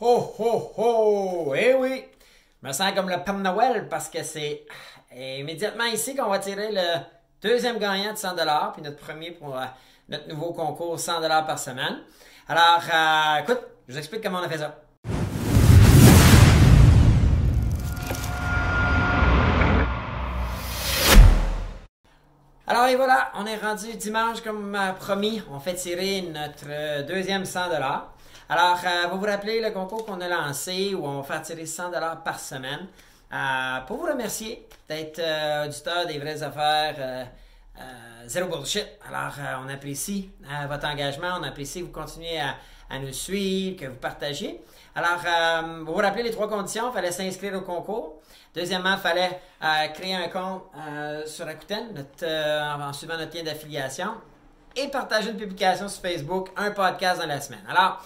Ho, ho, ho! Eh oui! Je me sens comme le Père Noël parce que c'est immédiatement ici qu'on va tirer le deuxième gagnant de 100 puis notre premier pour euh, notre nouveau concours 100 par semaine. Alors, euh, écoute, je vous explique comment on a fait ça. Alors et voilà, on est rendu dimanche comme euh, promis. On fait tirer notre deuxième 100 alors, euh, vous vous rappelez le concours qu'on a lancé où on va faire tirer 100 par semaine. Euh, pour vous remercier d'être euh, auditeur des vraies affaires zéro bullshit. Alors, on apprécie votre engagement, on apprécie que vous continuez à, nous suivre, que vous partagez. Alors, vous vous rappelez les trois conditions. Il fallait s'inscrire au concours. Deuxièmement, il fallait créer un compte sur Rakuten en suivant notre lien d'affiliation et partager une publication sur Facebook, un podcast dans la semaine. Alors,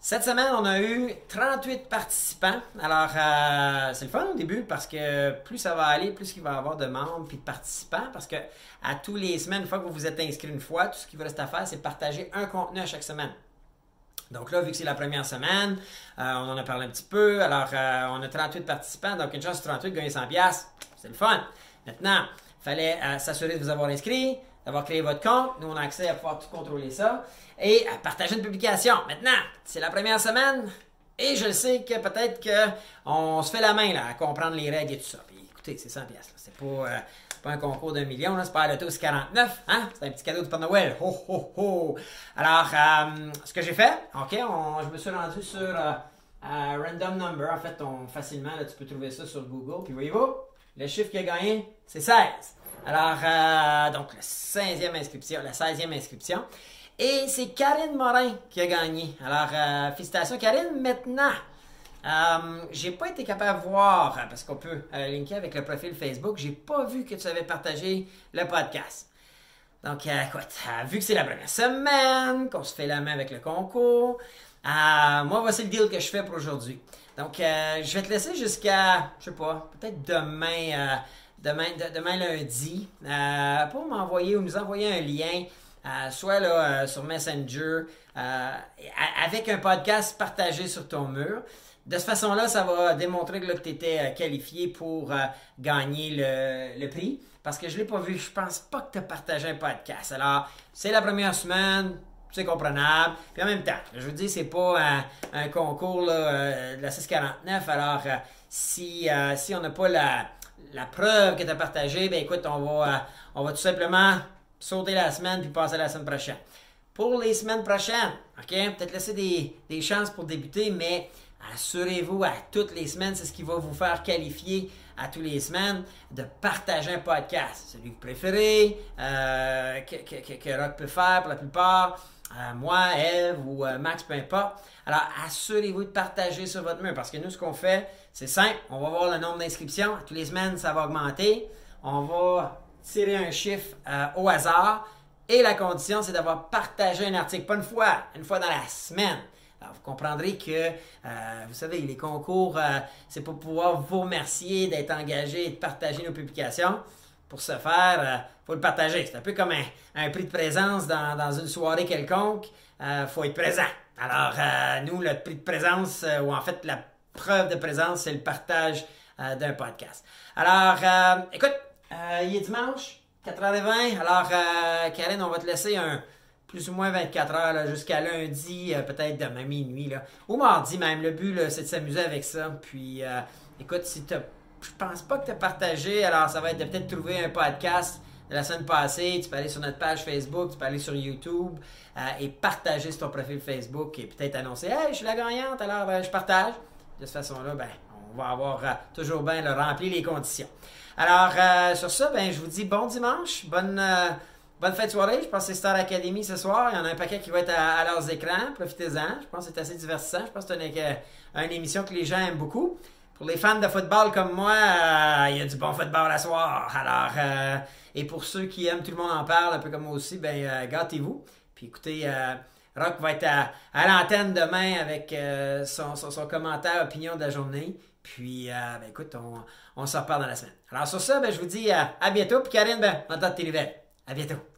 cette semaine, on a eu 38 participants. Alors, euh, c'est le fun au début parce que plus ça va aller, plus il va y avoir de membres puis de participants. Parce que à tous les semaines, une fois que vous vous êtes inscrit une fois, tout ce qu'il vous reste à faire, c'est partager un contenu à chaque semaine. Donc là, vu que c'est la première semaine, euh, on en a parlé un petit peu. Alors, euh, on a 38 participants. Donc, une chance sur 38 de gagner 100 C'est le fun. Maintenant, il fallait s'assurer de vous avoir inscrit, d'avoir créé votre compte. Nous, on a accès à pouvoir tout contrôler ça. Et à partager une publication. Maintenant, c'est la première semaine. Et je sais que peut-être qu'on se fait la main là, à comprendre les règles et tout ça. Puis écoutez, c'est 100 pièces. C'est pas, euh, un concours d'un million. C'est pas le c'est 49. Hein? C'est un petit cadeau de Père Noël. Ho, ho, ho. Alors, euh, ce que j'ai fait, OK, je me suis rendu sur euh, Random Number. En fait, on, facilement, là, tu peux trouver ça sur Google. Puis voyez-vous, le chiffre qui a gagné, c'est 16. Alors, euh, donc, la 16e inscription, la 16e inscription. Et c'est Karine Morin qui a gagné. Alors, euh, félicitations, Karine. Maintenant, euh, j'ai pas été capable de voir, parce qu'on peut linker avec le profil Facebook, j'ai pas vu que tu avais partagé le podcast. Donc, écoute, vu que c'est la première semaine, qu'on se fait la main avec le concours, moi, voici le deal que je fais pour aujourd'hui. Donc, je vais te laisser jusqu'à, je sais pas, peut-être demain demain, demain lundi euh, pour m'envoyer ou nous envoyer un lien, euh, soit là, euh, sur Messenger, avec un podcast partagé sur ton mur. De cette façon-là, ça va démontrer que, tu étais qualifié pour gagner le, le, prix. Parce que je ne l'ai pas vu, je pense pas que tu as partagé un podcast. Alors, c'est la première semaine, c'est comprenable. Puis en même temps, je vous dis, c'est pas un, concours de la 649. Alors, si, si on n'a pas la, la preuve que tu as partagée, ben écoute, on va, euh, on va tout simplement sauter la semaine puis passer à la semaine prochaine. Pour les semaines prochaines, OK? Peut-être laisser des, chances pour débuter, mais assurez-vous à toutes les semaines, c'est ce qui va vous faire qualifier à toutes les semaines de partager un podcast. Celui que vous préférez, euh, que, que, Rock peut faire pour la plupart. Euh, moi, Eve ou Max, peu importe. Alors, assurez-vous de partager sur votre mur parce que nous, ce qu'on fait, c'est simple. On va voir le nombre d'inscriptions. Toutes les semaines, ça va augmenter. On va tirer un chiffre euh, au hasard. Et la condition, c'est d'avoir partagé un article, pas une fois, une fois dans la semaine. Alors, vous comprendrez que, euh, vous savez, les concours, euh, c'est pour pouvoir vous remercier d'être engagé et de partager nos publications. Pour ce faire, il faut le partager. C'est un peu comme un, prix de présence dans, une soirée quelconque. Il faut être présent. Alors, euh, nous, le prix de présence, euh, ou en fait la preuve de présence, c'est le partage euh, d'un podcast. Alors, écoute, il est dimanche, 4h20. Alors, Karine, on va te laisser un plus ou moins 24 heures jusqu'à lundi, peut-être demain minuit, là, ou mardi même. Le but, c'est de s'amuser avec ça. Puis, écoute, si tu je pense pas que tu as partagé, alors ça va être de peut-être trouver un podcast de la semaine passée, tu peux aller sur notre page Facebook, tu peux aller sur YouTube euh, et partager sur ton profil Facebook et peut-être annoncer Hey, je suis la gagnante, alors euh, je partage. De cette façon-là, ben, on va avoir euh, toujours bien rempli les conditions. Alors, sur ça, ben, je vous dis bon dimanche, bonne, bonne fête soirée. Je pense que c'est Star Academy ce soir. Il y en a un paquet qui va être à, leurs écrans. Profitez-en. Je pense que c'est assez divertissant. Je pense que c'est une émission que les gens aiment beaucoup. Pour les fans de football comme moi, euh, il y a du bon football à soir. Alors, euh, et pour ceux qui aiment Tout le monde en parle, un peu comme moi aussi, ben euh, gâtez-vous. Puis écoutez, Rock va être à, l'antenne demain avec son, commentaire, opinion de la journée. Puis, ben écoute, on, on s'en reparle dans la semaine. Alors sur ça, ben, je vous dis à bientôt. Puis Karine, ben, on attend tes nouvelles. À bientôt.